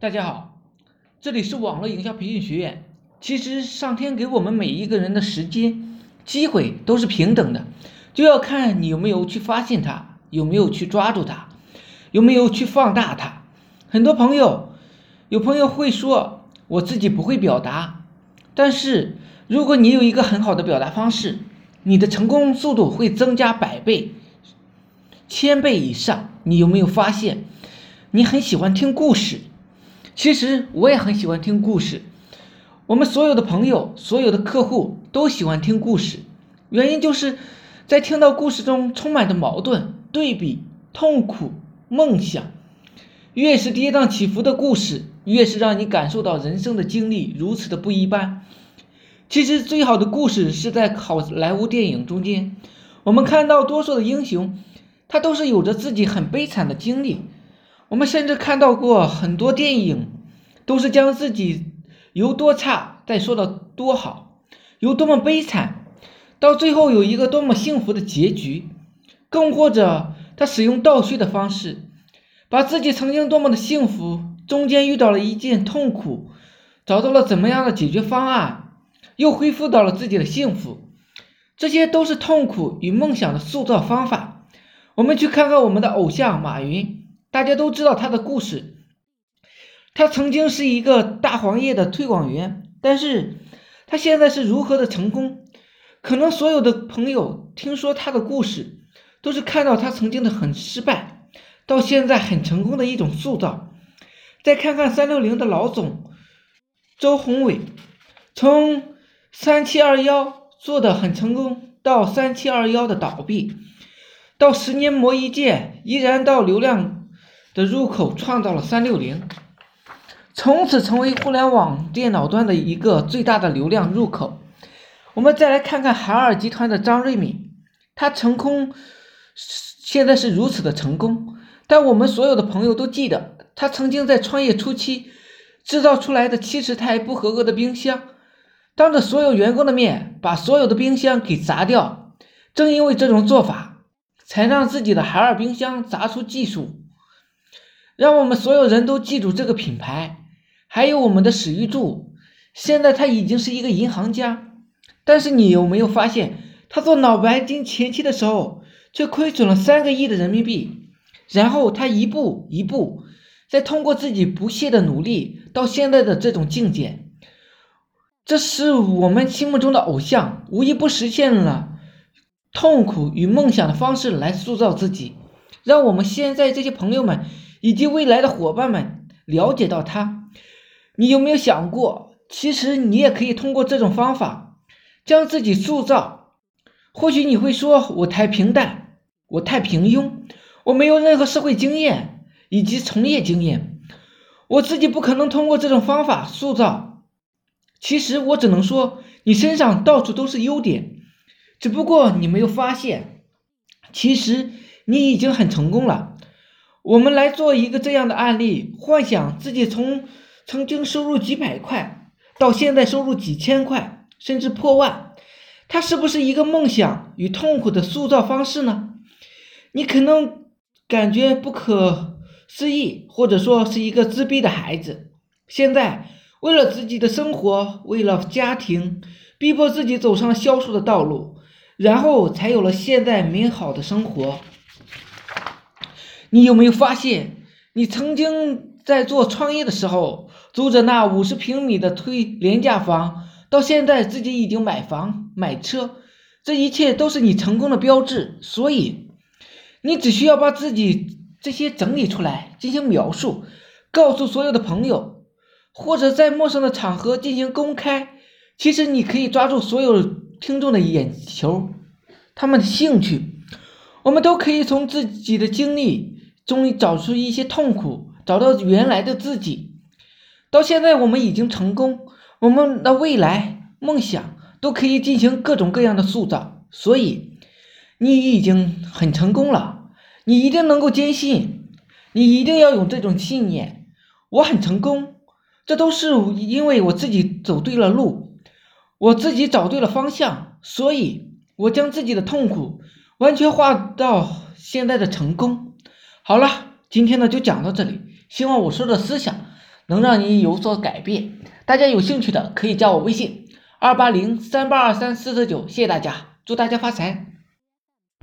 大家好，这里是网络营销培训学院。其实上天给我们每一个人的时间、机会都是平等的，就要看你有没有去发现它，有没有去抓住它，有没有去放大它。很多朋友，有朋友会说我自己不会表达，但是如果你有一个很好的表达方式，你的成功速度会增加百倍、千倍以上。你有没有发现，你很喜欢听故事？其实我也很喜欢听故事，我们所有的朋友、所有的客户都喜欢听故事，原因就是在听到故事中充满着矛盾、对比、痛苦、梦想。越是跌宕起伏的故事，越是让你感受到人生的经历如此的不一般。其实最好的故事是在好莱坞电影中间，我们看到多数的英雄，他都是有着自己很悲惨的经历。我们甚至看到过很多电影，都是将自己由多差再说到多好，有多么悲惨，到最后有一个多么幸福的结局，更或者他使用倒叙的方式，把自己曾经多么的幸福，中间遇到了一件痛苦，找到了怎么样的解决方案，又恢复到了自己的幸福，这些都是痛苦与梦想的塑造方法。我们去看看我们的偶像马云。大家都知道他的故事，他曾经是一个大黄页的推广员，但是他现在是如何的成功？可能所有的朋友听说他的故事，都是看到他曾经的很失败，到现在很成功的一种塑造。再看看三六零的老总周鸿祎，从三七二幺做的很成功，到三七二幺的倒闭，到十年磨一剑，依然到流量。的入口创造了三六零，从此成为互联网电脑端的一个最大的流量入口。我们再来看看海尔集团的张瑞敏，他成功，现在是如此的成功。但我们所有的朋友都记得，他曾经在创业初期制造出来的七十台不合格的冰箱，当着所有员工的面把所有的冰箱给砸掉。正因为这种做法，才让自己的海尔冰箱砸出技术。让我们所有人都记住这个品牌，还有我们的史玉柱。现在他已经是一个银行家，但是你有没有发现，他做脑白金前期的时候，却亏损了三个亿的人民币。然后他一步一步，再通过自己不懈的努力，到现在的这种境界。这是我们心目中的偶像，无一不实现了痛苦与梦想的方式来塑造自己，让我们现在这些朋友们。以及未来的伙伴们了解到他，你有没有想过，其实你也可以通过这种方法将自己塑造。或许你会说，我太平淡，我太平庸，我没有任何社会经验以及从业经验，我自己不可能通过这种方法塑造。其实我只能说，你身上到处都是优点，只不过你没有发现，其实你已经很成功了。我们来做一个这样的案例，幻想自己从曾经收入几百块，到现在收入几千块，甚至破万，它是不是一个梦想与痛苦的塑造方式呢？你可能感觉不可思议，或者说是一个自闭的孩子，现在为了自己的生活，为了家庭，逼迫自己走上销售的道路，然后才有了现在美好的生活。你有没有发现，你曾经在做创业的时候，租着那五十平米的推廉价房，到现在自己已经买房买车，这一切都是你成功的标志。所以，你只需要把自己这些整理出来进行描述，告诉所有的朋友，或者在陌生的场合进行公开。其实你可以抓住所有听众的眼球，他们的兴趣。我们都可以从自己的经历。中找出一些痛苦，找到原来的自己。到现在，我们已经成功，我们的未来梦想都可以进行各种各样的塑造。所以，你已经很成功了。你一定能够坚信，你一定要有这种信念。我很成功，这都是因为我自己走对了路，我自己找对了方向。所以，我将自己的痛苦完全化到现在的成功。好了，今天呢就讲到这里。希望我说的思想能让你有所改变。大家有兴趣的可以加我微信二八零三八二三四四九，谢谢大家，祝大家发财。